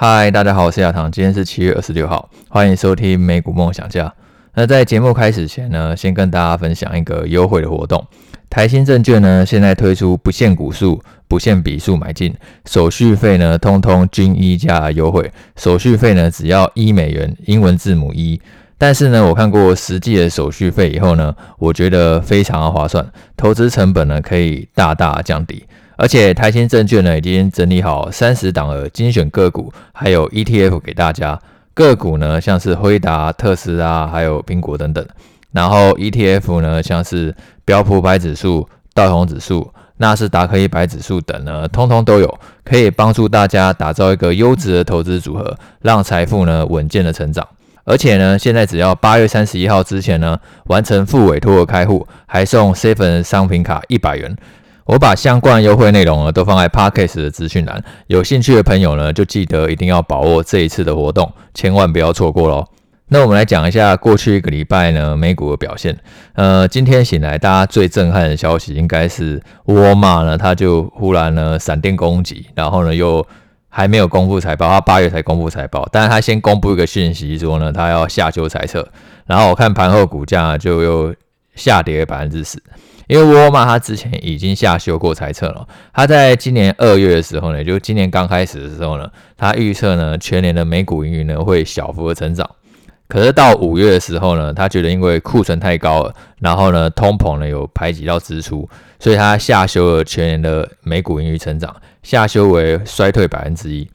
嗨，大家好，我是亚堂，今天是七月二十六号，欢迎收听美股梦想家。那在节目开始前呢，先跟大家分享一个优惠的活动。台新证券呢，现在推出不限股数、不限笔数买进，手续费呢，通通均一价优惠，手续费呢只要一美元，英文字母一。但是呢，我看过实际的手续费以后呢，我觉得非常的划算，投资成本呢可以大大降低。而且台新证券呢已经整理好三十档的精选个股，还有 ETF 给大家。个股呢像是辉达、特斯拉，还有苹果等等。然后 ETF 呢像是标普百指数、道琼指数、纳斯达克一百指数等呢，通通都有，可以帮助大家打造一个优质的投资组合，让财富呢稳健的成长。而且呢，现在只要八月三十一号之前呢完成付委托的开户，还送 seven 商品卡一百元。我把相关优惠内容呢都放在 Podcast 的资讯栏，有兴趣的朋友呢就记得一定要把握这一次的活动，千万不要错过喽。那我们来讲一下过去一个礼拜呢美股的表现。呃，今天醒来大家最震撼的消息应该是沃尔玛呢，它就忽然呢闪电攻击，然后呢又还没有公布财报，它八月才公布财报，但是它先公布一个讯息说呢它要下修财测，然后我看盘后股价就又下跌百分之十。因为沃尔玛它之前已经下修过财测了，它在今年二月的时候呢，也就今年刚开始的时候呢，它预测呢全年的每股盈余呢会小幅的成长。可是到五月的时候呢，他觉得因为库存太高了，然后呢通膨呢有排挤到支出，所以他下修了全年的每股盈余成长，下修为衰退百分之一。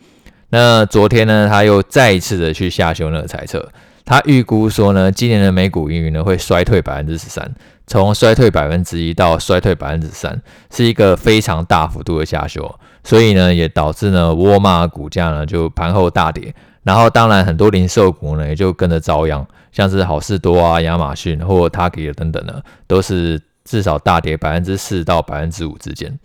那昨天呢，他又再一次的去下修那个财测，他预估说呢，今年的每股盈余呢会衰退百分之十三。从衰退百分之一到衰退百分之三，是一个非常大幅度的下修，所以呢，也导致呢沃尔玛股价呢就盘后大跌，然后当然很多零售股呢也就跟着遭殃，像是好事多啊、亚马逊或 Target 等等呢，都是至少大跌百分之四到百分之五之间。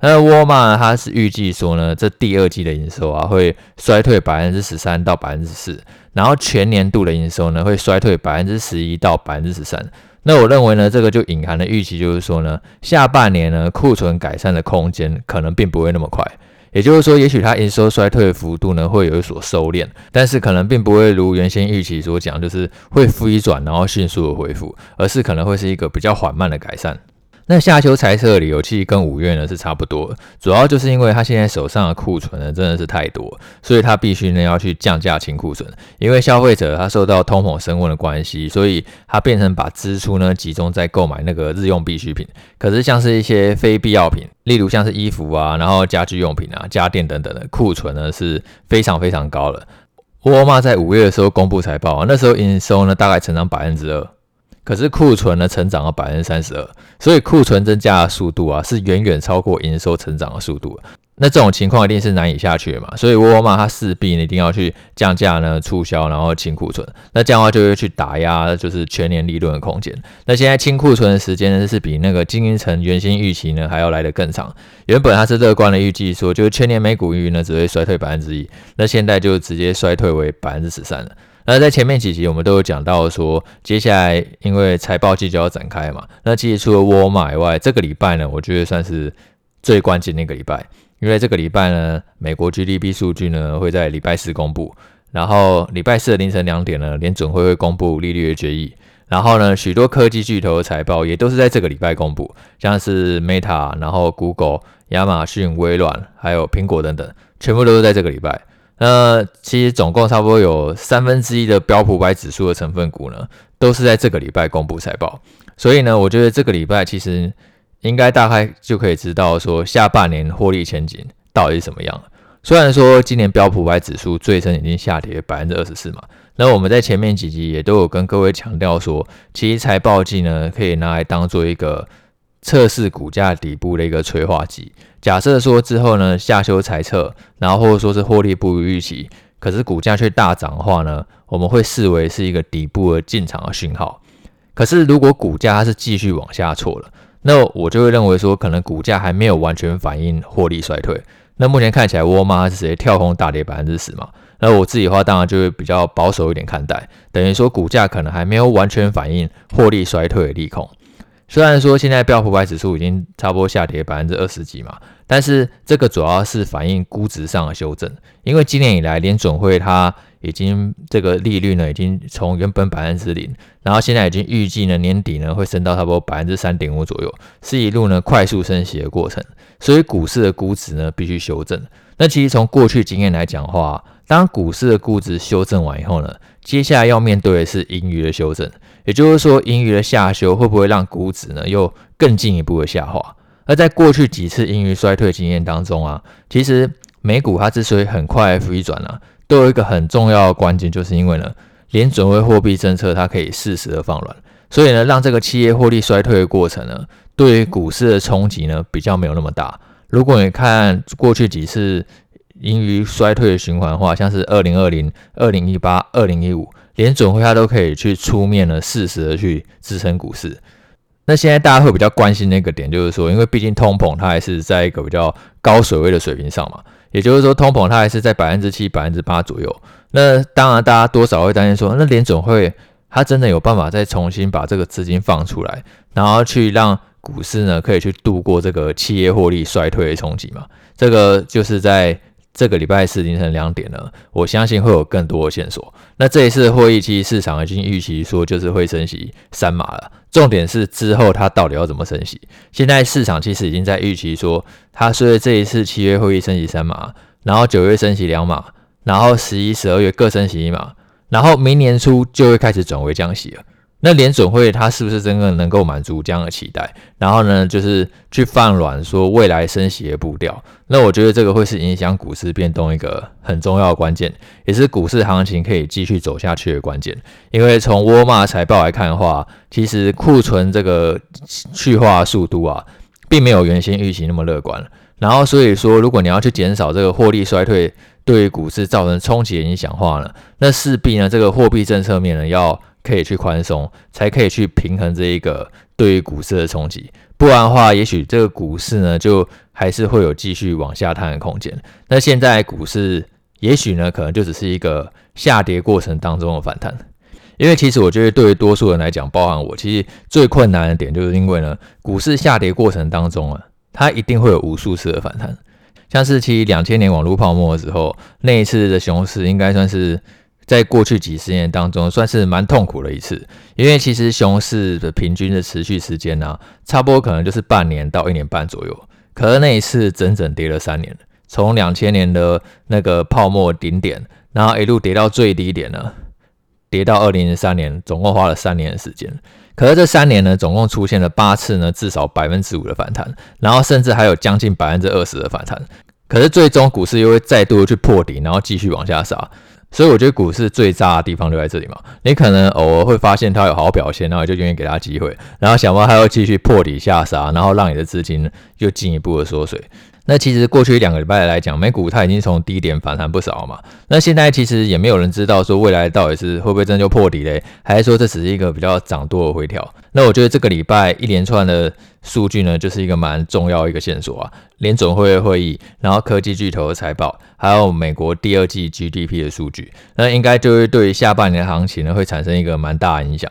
那沃尔玛它是预计说呢，这第二季的营收啊会衰退百分之十三到百分之四，然后全年度的营收呢会衰退百分之十一到百分之十三。那我认为呢，这个就隐含的预期就是说呢，下半年呢库存改善的空间可能并不会那么快，也就是说，也许它营收衰退的幅度呢会有所收敛，但是可能并不会如原先预期所讲，就是会飞转然后迅速的恢复，而是可能会是一个比较缓慢的改善。那下修财测的理由其实跟五月呢是差不多，主要就是因为他现在手上的库存呢真的是太多，所以他必须呢要去降价清库存。因为消费者他受到通膨升温的关系，所以他变成把支出呢集中在购买那个日用必需品。可是像是一些非必要品，例如像是衣服啊，然后家居用品啊、家电等等的库存呢是非常非常高的。沃尔玛在五月的时候公布财报啊，那时候营收呢大概成长百分之二。可是库存呢成长了百分之三十二，所以库存增加的速度啊是远远超过营收成长的速度。那这种情况一定是难以下去的嘛，所以沃尔玛它势必一定要去降价呢，促销，然后清库存。那这样的话就会去打压就是全年利润的空间。那现在清库存的时间呢是比那个经营层原先预期呢还要来得更长。原本它是乐观的预计说，就是全年每股盈余呢只会衰退百分之一，那现在就直接衰退为百分之十三了。那在前面几集我们都有讲到说，接下来因为财报季就要展开嘛，那其实除了沃尔玛以外，这个礼拜呢，我觉得算是最关键的一个礼拜，因为这个礼拜呢，美国 GDP 数据呢会在礼拜四公布，然后礼拜四的凌晨两点呢，联准会会公布利率的决议，然后呢，许多科技巨头的财报也都是在这个礼拜公布，像是 Meta，然后 Google、亚马逊、微软，还有苹果等等，全部都是在这个礼拜。那其实总共差不多有三分之一的标普百指数的成分股呢，都是在这个礼拜公布财报。所以呢，我觉得这个礼拜其实应该大概就可以知道说下半年获利前景到底是怎么样。虽然说今年标普百指数最深已经下跌百分之二十四嘛，那我们在前面几集也都有跟各位强调说，其实财报季呢可以拿来当做一个测试股价底部的一个催化剂。假设说之后呢，下修财测，然后或者说是获利不如预期，可是股价却大涨的话呢，我们会视为是一个底部的进场的讯号。可是如果股价它是继续往下挫了，那我就会认为说，可能股价还没有完全反映获利衰退。那目前看起来，沃尔玛是直接跳空大跌百分之十嘛？那我自己的话，当然就会比较保守一点看待，等于说股价可能还没有完全反映获利衰退的利空。虽然说现在标普五百指数已经差不多下跌百分之二十几嘛，但是这个主要是反映估值上的修正，因为今年以来联准会它已经这个利率呢已经从原本百分之零，然后现在已经预计呢年底呢会升到差不多百分之三点五左右，是一路呢快速升息的过程，所以股市的估值呢必须修正。那其实从过去经验来讲的话，当股市的估值修正完以后呢，接下来要面对的是盈余的修正，也就是说，盈余的下修会不会让股指呢又更进一步的下滑？而在过去几次盈余衰退经验当中啊，其实美股它之所以很快回转啊，都有一个很重要的关键，就是因为呢，联准会货币政策它可以适时的放软，所以呢，让这个企业获利衰退的过程呢，对于股市的冲击呢比较没有那么大。如果你看过去几次，盈余衰退的循环化，像是二零二零、二零一八、二零一五，联准会它都可以去出面呢，适时的去支撑股市。那现在大家会比较关心的一个点，就是说，因为毕竟通膨它还是在一个比较高水位的水平上嘛，也就是说，通膨它还是在百分之七、百分之八左右。那当然，大家多少会担心说，那联准会它真的有办法再重新把这个资金放出来，然后去让股市呢可以去度过这个企业获利衰退的冲击嘛？这个就是在。这个礼拜四凌晨两点呢，我相信会有更多的线索。那这一次会议期市场已经预期说就是会升息三码了，重点是之后它到底要怎么升息？现在市场其实已经在预期说，它随着这一次七月会议升息三码，然后九月升息两码，然后十一、十二月各升息一码，然后明年初就会开始转为降息了。那联准会它是不是真的能够满足这样的期待？然后呢，就是去放软说未来升息的步调。那我觉得这个会是影响股市变动一个很重要的关键，也是股市行情可以继续走下去的关键。因为从沃尔玛财报来看的话，其实库存这个去化速度啊，并没有原先预期那么乐观。然后所以说，如果你要去减少这个获利衰退对于股市造成冲击的影响的话呢，那势必呢这个货币政策面呢要。可以去宽松，才可以去平衡这一个对于股市的冲击。不然的话，也许这个股市呢，就还是会有继续往下探的空间。那现在股市也许呢，可能就只是一个下跌过程当中的反弹。因为其实我觉得，对于多数人来讲，包含我，其实最困难的点，就是因为呢，股市下跌过程当中啊，它一定会有无数次的反弹。像是其实两千年网络泡沫的时候，那一次的熊市，应该算是。在过去几十年当中，算是蛮痛苦的一次，因为其实熊市的平均的持续时间呢、差不多可能就是半年到一年半左右。可是那一次整整跌了三年，从两千年的那个泡沫顶点，然后一路跌到最低点呢，跌到二零零三年，总共花了三年的时间。可是这三年呢，总共出现了八次呢，至少百分之五的反弹，然后甚至还有将近百分之二十的反弹。可是最终股市又会再度去破底，然后继续往下杀。所以我觉得股市最渣的地方就在这里嘛，你可能偶尔会发现它有好表现，然后就愿意给它机会，然后想办法还要继续破底下杀，然后让你的资金又进一步的缩水。那其实过去两个礼拜来讲，美股它已经从低点反弹不少嘛。那现在其实也没有人知道说未来到底是会不会真的就破底嘞，还是说这只是一个比较涨多的回调？那我觉得这个礼拜一连串的数据呢，就是一个蛮重要一个线索啊。联准会会议，然后科技巨头的财报，还有美国第二季 GDP 的数据，那应该就会对下半年的行情呢会产生一个蛮大的影响。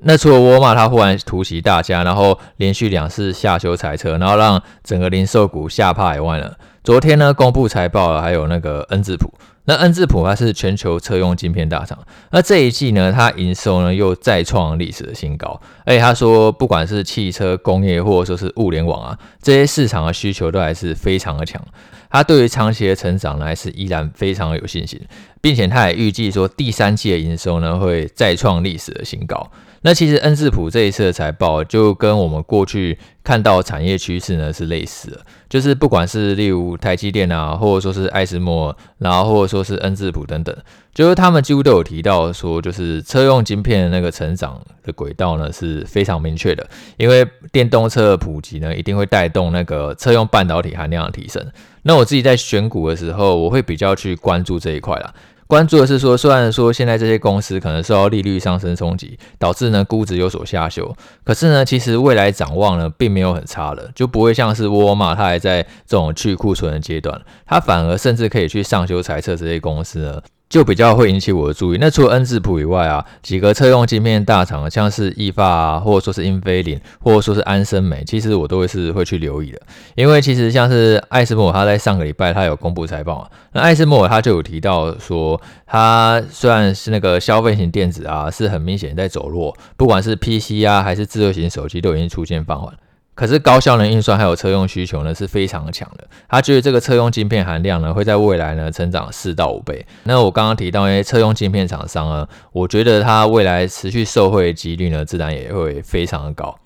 那除了沃尔玛它忽然突袭大家，然后连续两次下修财测，然后让整个零售股吓怕以外呢，昨天呢公布财报了，还有那个恩智浦。那恩智浦它是全球车用晶片大厂，那这一季呢，它营收呢又再创历史的新高。而且他说，不管是汽车工业或者说是物联网啊，这些市场的需求都还是非常的强。他对于长期的成长呢，还是依然非常有信心，并且他也预计说，第三季的营收呢会再创历史的新高。那其实恩智浦这一次的财报就跟我们过去看到产业趋势呢是类似的，就是不管是例如台积电啊，或者说是艾斯摩尔，然后或者说是恩智浦等等，就是他们几乎都有提到说，就是车用晶片的那个成长的轨道呢是非常明确的，因为电动车的普及呢一定会带动那个车用半导体含量的提升。那我自己在选股的时候，我会比较去关注这一块啦。关注的是说，虽然说现在这些公司可能受到利率上升冲击，导致呢估值有所下修，可是呢，其实未来展望呢并没有很差了，就不会像是沃尔玛它还在这种去库存的阶段，它反而甚至可以去上修财测这些公司呢，就比较会引起我的注意。那除了恩智浦以外啊，几个车用晶片大厂，像是意法啊，或者说是英飞凌，或者说是安森美，其实我都会是会去留意的。因为其实像是艾斯摩尔，他在上个礼拜他有公布财报啊，那艾斯摩尔他就有提到说，他虽然是那个消费型电子啊，是很明显在走弱，不管是 PC 啊，还是智慧型手机，都已经出现放缓。可是高效能运算还有车用需求呢，是非常强的。他觉得这个车用晶片含量呢，会在未来呢成长四到五倍。那我刚刚提到一些车用晶片厂商呢，我觉得它未来持续受惠的几率呢，自然也会非常的高。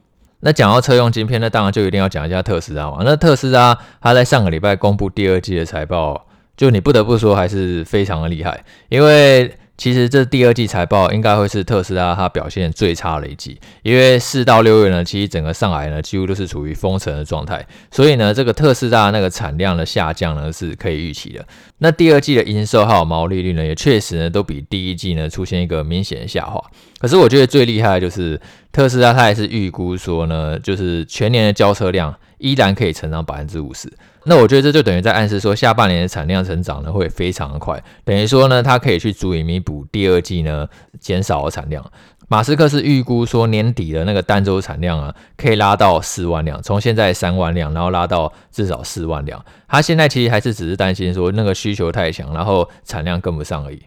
那讲到车用晶片，那当然就一定要讲一下特斯拉嘛。那特斯拉它在上个礼拜公布第二季的财报，就你不得不说还是非常的厉害，因为。其实这第二季财报应该会是特斯拉它表现最差的一季，因为四到六月呢，其实整个上海呢几乎都是处于封城的状态，所以呢，这个特斯拉那个产量的下降呢是可以预期的。那第二季的营收还有毛利率呢，也确实呢都比第一季呢出现一个明显的下滑。可是我觉得最厉害的就是特斯拉，它也是预估说呢，就是全年的交车量依然可以成长百分之五十。那我觉得这就等于在暗示说，下半年的产量成长呢会非常的快，等于说呢，它可以去足以弥补第二季呢减少的产量。马斯克是预估说年底的那个单周产量啊，可以拉到四万辆，从现在三万辆，然后拉到至少四万辆。他现在其实还是只是担心说那个需求太强，然后产量跟不上而已。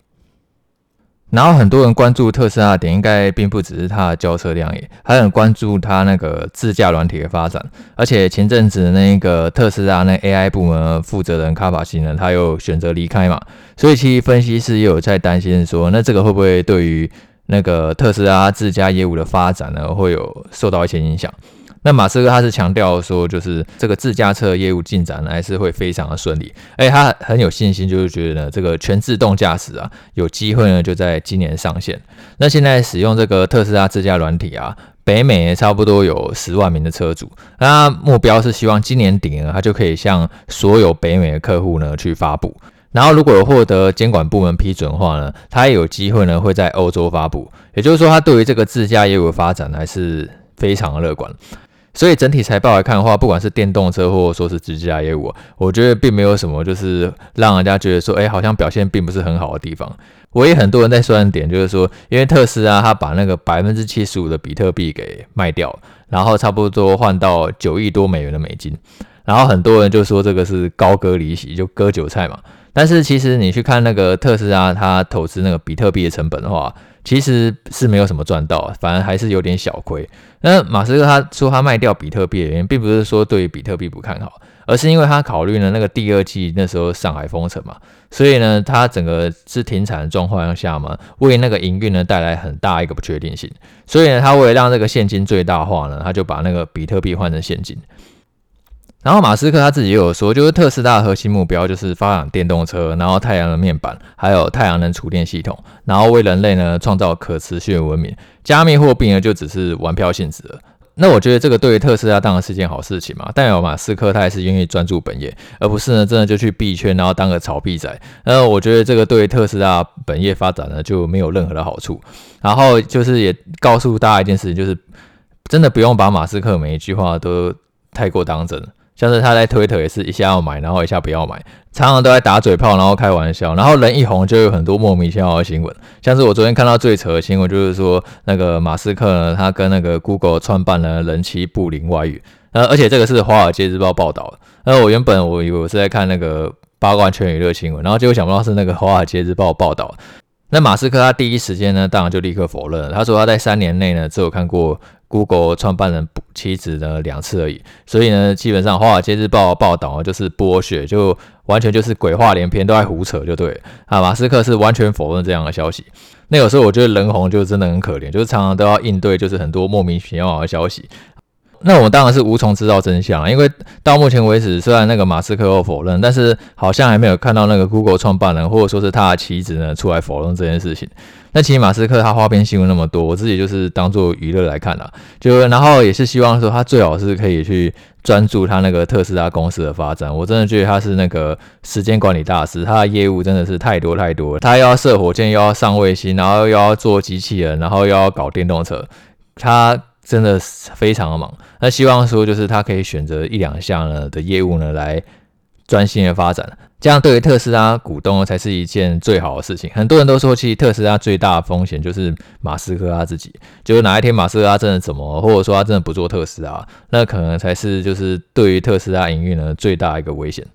然后很多人关注特斯拉的点，应该并不只是它的交车量，也还很关注它那个自驾软体的发展。而且前阵子那个特斯拉那 AI 部门负责人卡法西呢，他又选择离开嘛，所以其实分析师也有在担心说，那这个会不会对于那个特斯拉自家业务的发展呢，会有受到一些影响？那马斯克他是强调说，就是这个自驾车业务进展呢，还是会非常的顺利，而且他很有信心，就是觉得呢，这个全自动驾驶啊，有机会呢就在今年上线。那现在使用这个特斯拉自驾软体啊，北美差不多有十万名的车主，那目标是希望今年底呢，他就可以向所有北美的客户呢去发布。然后如果有获得监管部门批准的话呢，他也有机会呢会在欧洲发布。也就是说，他对于这个自驾业务的发展还是非常的乐观。所以整体财报来看的话，不管是电动车或者说是自驾业务，我觉得并没有什么就是让人家觉得说，哎，好像表现并不是很好的地方。唯一很多人在说的点就是说，因为特斯拉他把那个百分之七十五的比特币给卖掉，然后差不多换到九亿多美元的美金，然后很多人就说这个是高割离席，就割韭菜嘛。但是其实你去看那个特斯拉他投资那个比特币的成本的话，其实是没有什么赚到，反而还是有点小亏。那马斯克他说他卖掉比特币的原因，并不是说对于比特币不看好，而是因为他考虑了那个第二季那时候上海封城嘛，所以呢，他整个是停产的状况下嘛，为那个营运呢带来很大一个不确定性。所以呢，他为了让这个现金最大化呢，他就把那个比特币换成现金。然后马斯克他自己也有说，就是特斯拉的核心目标就是发展电动车，然后太阳能面板，还有太阳能储电系统，然后为人类呢创造可持续的文明。加密货币呢就只是玩票性质了。那我觉得这个对于特斯拉当然是件好事情嘛，代表马斯克他还是愿意专注本业，而不是呢真的就去币圈，然后当个炒币仔。那我觉得这个对于特斯拉本业发展呢就没有任何的好处。然后就是也告诉大家一件事情，就是真的不用把马斯克每一句话都太过当真。像是他在推特也是一下要买，然后一下不要买，常常都在打嘴炮，然后开玩笑，然后人一红就有很多莫名其妙的新闻。像是我昨天看到最扯的新闻，就是说那个马斯克呢，他跟那个 Google 创办人人妻布林外遇，呃，而且这个是《华尔街日报》报道的。那我原本我以为我是在看那个八卦圈娱乐新闻，然后结果想不到是那个《华尔街日报》报道。那马斯克他第一时间呢，当然就立刻否认，他说他在三年内呢，只有看过。Google 创办人妻子呢两次而已，所以呢，基本上《华尔街日报》报道就是剥削就完全就是鬼话连篇，都在胡扯，就对了啊。马斯克是完全否认这样的消息。那有时候我觉得人红就真的很可怜，就是常常都要应对就是很多莫名其妙的消息。那我当然是无从知道真相，因为到目前为止，虽然那个马斯克有否认，但是好像还没有看到那个 Google 创办人或者说是他的妻子呢出来否认这件事情。那其实马斯克他花边新闻那么多，我自己就是当做娱乐来看啦，就然后也是希望说他最好是可以去专注他那个特斯拉公司的发展。我真的觉得他是那个时间管理大师，他的业务真的是太多太多了。他又要射火箭，又要上卫星，然后又要做机器人，然后又要搞电动车，他真的非常的忙。那希望说就是他可以选择一两项呢的业务呢来专心的发展。这样对于特斯拉股东才是一件最好的事情。很多人都说，其实特斯拉最大的风险就是马斯克他自己，就是哪一天马斯克他真的怎么，或者说他真的不做特斯拉，那可能才是就是对于特斯拉营运呢最大一个危险。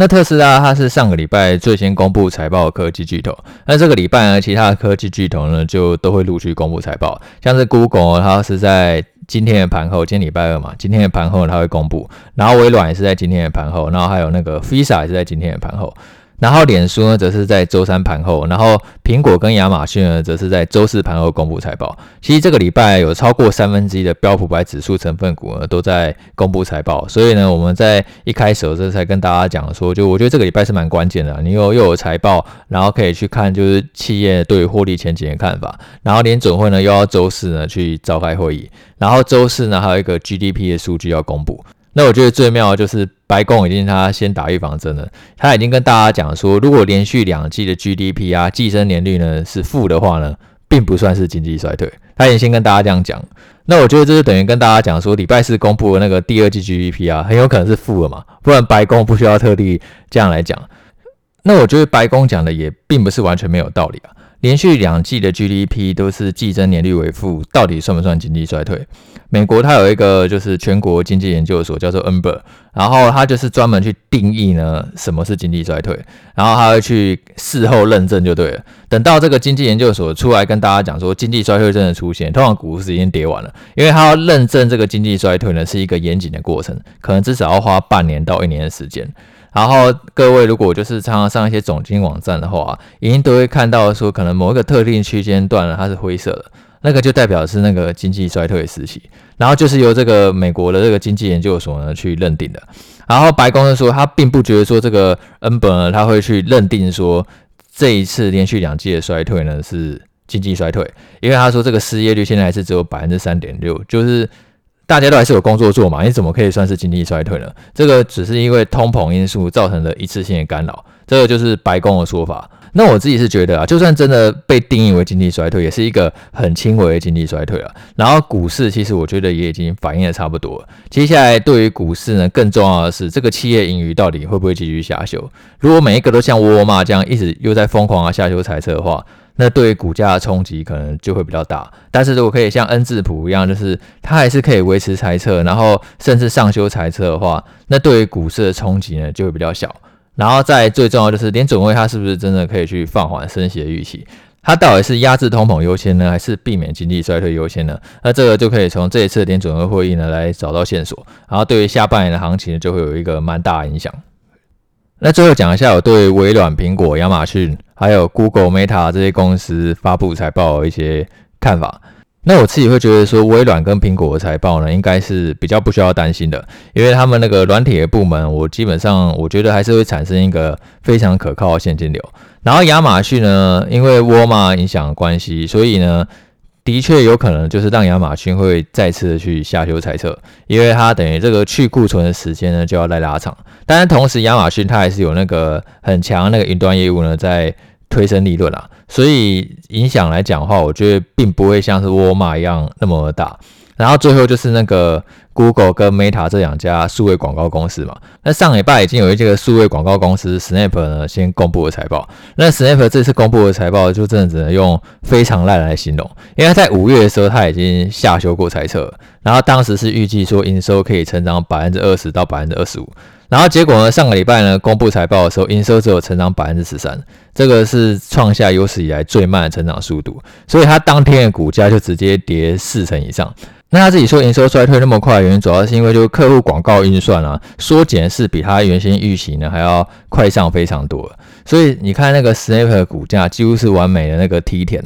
那特斯拉它是上个礼拜最先公布财报的科技巨头，那这个礼拜呢，其他的科技巨头呢就都会陆续公布财报，像是 Google 它是在。今天的盘后，今天礼拜二嘛，今天的盘后它会公布，然后微软也是在今天的盘后，然后还有那个 Visa 也是在今天的盘后。然后脸书呢，则是在周三盘后；然后苹果跟亚马逊呢，则是在周四盘后公布财报。其实这个礼拜有超过三分之一的标普白指数成分股呢，都在公布财报。所以呢，我们在一开始的时候才跟大家讲说，就我觉得这个礼拜是蛮关键的。你又又有财报，然后可以去看就是企业对获利前景的看法。然后联准会呢，又要周四呢去召开会议。然后周四呢，还有一个 GDP 的数据要公布。那我觉得最妙的就是白宫已经他先打预防针了，他已经跟大家讲说，如果连续两季的 GDP 啊，季增年率呢是负的话呢，并不算是经济衰退。他已经先跟大家这样讲。那我觉得这就等于跟大家讲说，礼拜四公布的那个第二季 GDP 啊，很有可能是负的嘛，不然白宫不需要特地这样来讲。那我觉得白宫讲的也并不是完全没有道理啊。连续两季的 GDP 都是季增年率为负，到底算不算经济衰退？美国它有一个就是全国经济研究所叫做 NBER，然后它就是专门去定义呢什么是经济衰退，然后它会去事后认证就对了。等到这个经济研究所出来跟大家讲说经济衰退真的出现，通常股市已经跌完了，因为它要认证这个经济衰退呢是一个严谨的过程，可能至少要花半年到一年的时间。然后各位如果就是常常上一些总经网站的话，一定都会看到说，可能某一个特定区间段呢，它是灰色的，那个就代表是那个经济衰退时期。然后就是由这个美国的这个经济研究所呢去认定的。然后白宫呢说，他并不觉得说这个恩本，他会去认定说这一次连续两季的衰退呢是经济衰退，因为他说这个失业率现在还是只有百分之三点六，就是。大家都还是有工作做嘛，你怎么可以算是经济衰退呢？这个只是因为通膨因素造成的一次性的干扰，这个就是白宫的说法。那我自己是觉得啊，就算真的被定义为经济衰退，也是一个很轻微的经济衰退了。然后股市其实我觉得也已经反映的差不多。接下来对于股市呢，更重要的是这个企业盈余到底会不会继续下修？如果每一个都像沃尔玛这样一直又在疯狂的下修财测的话，那对于股价的冲击可能就会比较大，但是如果可以像恩智浦一样，就是它还是可以维持财测，然后甚至上修财测的话，那对于股市的冲击呢就会比较小。然后再最重要就是联准会它是不是真的可以去放缓升息的预期？它到底是压制通膨优先呢，还是避免经济衰退优先呢？那这个就可以从这一次联准会会议呢来找到线索，然后对于下半年的行情呢就会有一个蛮大的影响。那最后讲一下我对微软、苹果、亚马逊。还有 Google、Meta 这些公司发布财报的一些看法。那我自己会觉得说，微软跟苹果的财报呢，应该是比较不需要担心的，因为他们那个软体的部门，我基本上我觉得还是会产生一个非常可靠的现金流。然后亚马逊呢，因为沃尔玛影响关系，所以呢。的确有可能就是让亚马逊会再次的去下修猜测，因为它等于这个去库存的时间呢就要再拉长。当然，同时亚马逊它还是有那个很强那个云端业务呢在推升利润啦，所以影响来讲的话，我觉得并不会像是沃尔玛一样那么大。然后最后就是那个 Google 跟 Meta 这两家数位广告公司嘛。那上礼拜已经有一这个数位广告公司 Snap 呢先公布了财报。那 Snap 这次公布的财报就真的只能用非常烂来形容，因为他在五月的时候他已经下修过财测，然后当时是预计说营收可以成长百分之二十到百分之二十五。然后结果呢，上个礼拜呢公布财报的时候，营收只有成长百分之十三，这个是创下有史以来最慢的成长速度，所以它当天的股价就直接跌四成以上。那他自己说营收衰退那么快原因，主要是因为就客户广告预算啊缩减是比他原先预期呢还要快上非常多，所以你看那个 Snap 的股价几乎是完美的那个梯田，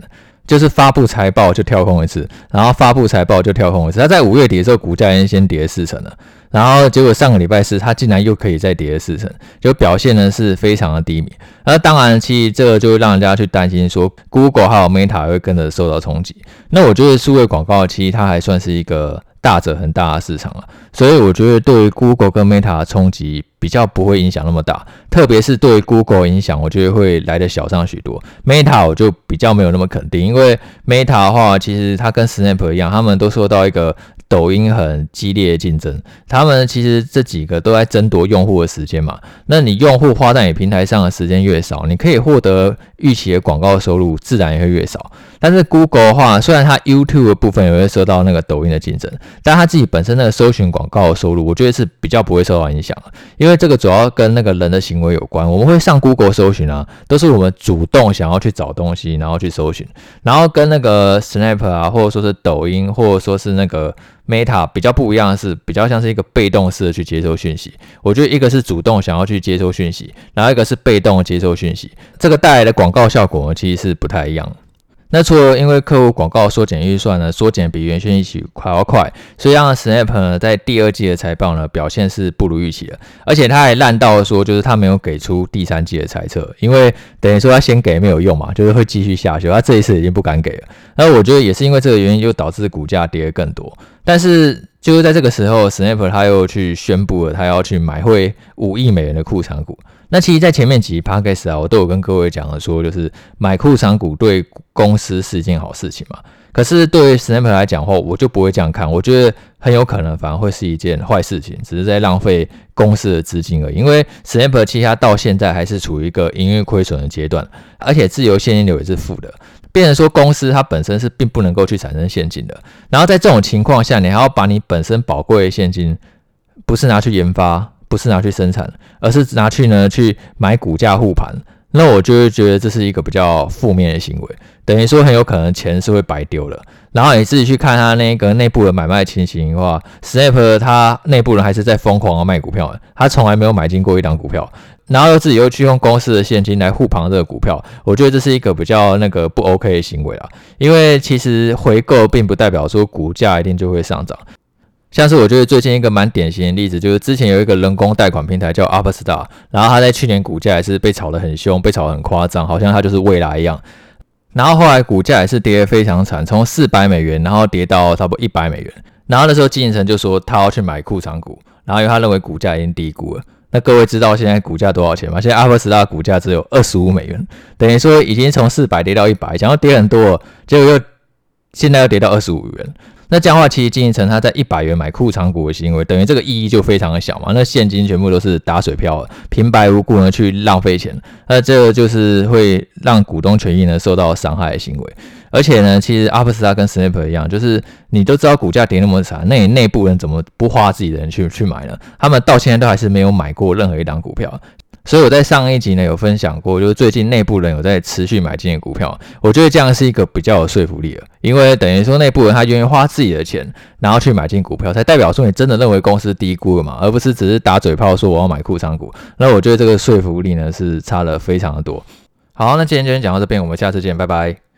就是发布财报就跳空一次，然后发布财报就跳空一次。他在五月底的时候股价已经先跌四成了。然后结果上个礼拜四，它竟然又可以再跌四成，就表现呢是非常的低迷。那当然，其实这个就会让人家去担心说，Google 还有 Meta 会跟着受到冲击。那我觉得数位广告其实它还算是一个大者很大的市场了，所以我觉得对于 Google 跟 Meta 的冲击比较不会影响那么大，特别是对 Google 影响，我觉得会来得小上许多。Meta 我就比较没有那么肯定，因为 Meta 的话，其实它跟 Snap 一样，他们都受到一个。抖音很激烈的竞争，他们其实这几个都在争夺用户的时间嘛。那你用户花在你平台上的时间越少，你可以获得预期的广告收入自然也会越少。但是 Google 的话，虽然它 YouTube 的部分也会受到那个抖音的竞争，但它自己本身那个搜寻广告的收入，我觉得是比较不会受到影响，因为因为这个主要跟那个人的行为有关。我们会上 Google 搜寻啊，都是我们主动想要去找东西，然后去搜寻，然后跟那个 Snap 啊，或者说是抖音，或者说是那个。Meta 比较不一样的是，比较像是一个被动式的去接收讯息。我觉得一个是主动想要去接收讯息，然后一个是被动接收讯息，这个带来的广告效果呢，其实是不太一样。那除了因为客户广告缩减预算呢，缩减比原先预期还要快，所以让 Snap 呢在第二季的财报呢表现是不如预期的，而且他还烂到说，就是他没有给出第三季的猜测，因为等于说他先给没有用嘛，就是会继续下去，他这一次已经不敢给了。那我觉得也是因为这个原因，就导致股价跌得更多。但是就是在这个时候，Snap 他又去宣布了，他要去买回五亿美元的库藏股。那其实，在前面几集 p o c a s t 啊，我都有跟各位讲了，说就是买库藏股对公司是一件好事情嘛。可是对于 Snap 来讲话，我就不会这样看，我觉得很有可能反而会是一件坏事情，只是在浪费公司的资金而已。因为 Snap 其实到现在还是处于一个营运亏损的阶段，而且自由现金流也是负的。变成说，公司它本身是并不能够去产生现金的。然后在这种情况下，你还要把你本身宝贵的现金，不是拿去研发，不是拿去生产，而是拿去呢去买股价护盘。那我就会觉得这是一个比较负面的行为，等于说很有可能钱是会白丢了。然后你自己去看它那个内部的买卖情形的话，Snap 它内部人还是在疯狂的卖股票，他从来没有买进过一档股票。然后又自己又去用公司的现金来护盘这个股票，我觉得这是一个比较那个不 OK 的行为啊。因为其实回购并不代表说股价一定就会上涨。像是我觉得最近一个蛮典型的例子，就是之前有一个人工贷款平台叫 Upstart，然后它在去年股价也是被炒得很凶，被炒得很夸张，好像它就是未来一样。然后后来股价也是跌得非常惨，从四百美元然后跌到差不多一百美元。然后那时候经营层就说他要去买库藏股，然后因为他认为股价已经低估了。那各位知道现在股价多少钱吗？现在阿 p 斯 s t a 股价只有二十五美元，等于说已经从四百跌到一百，想要跌很多，结果又现在又跌到二十五元。那这样的话，其实经营层他在一百元买库藏股的行为，等于这个意义就非常的小嘛。那现金全部都是打水漂了，平白无故呢去浪费钱，那这个就是会让股东权益呢受到伤害的行为。而且呢，其实 Upstart 跟 Snap 一样，就是你都知道股价跌那么惨，那你内部人怎么不花自己的人去去买呢？他们到现在都还是没有买过任何一档股票。所以我在上一集呢有分享过，就是最近内部人有在持续买进的股票，我觉得这样是一个比较有说服力的，因为等于说内部人他愿意花自己的钱，然后去买进股票，才代表说你真的认为公司低估了嘛，而不是只是打嘴炮说我要买库藏股。那我觉得这个说服力呢是差了非常的多。好，那今天就先讲到这边，我们下次见，拜拜。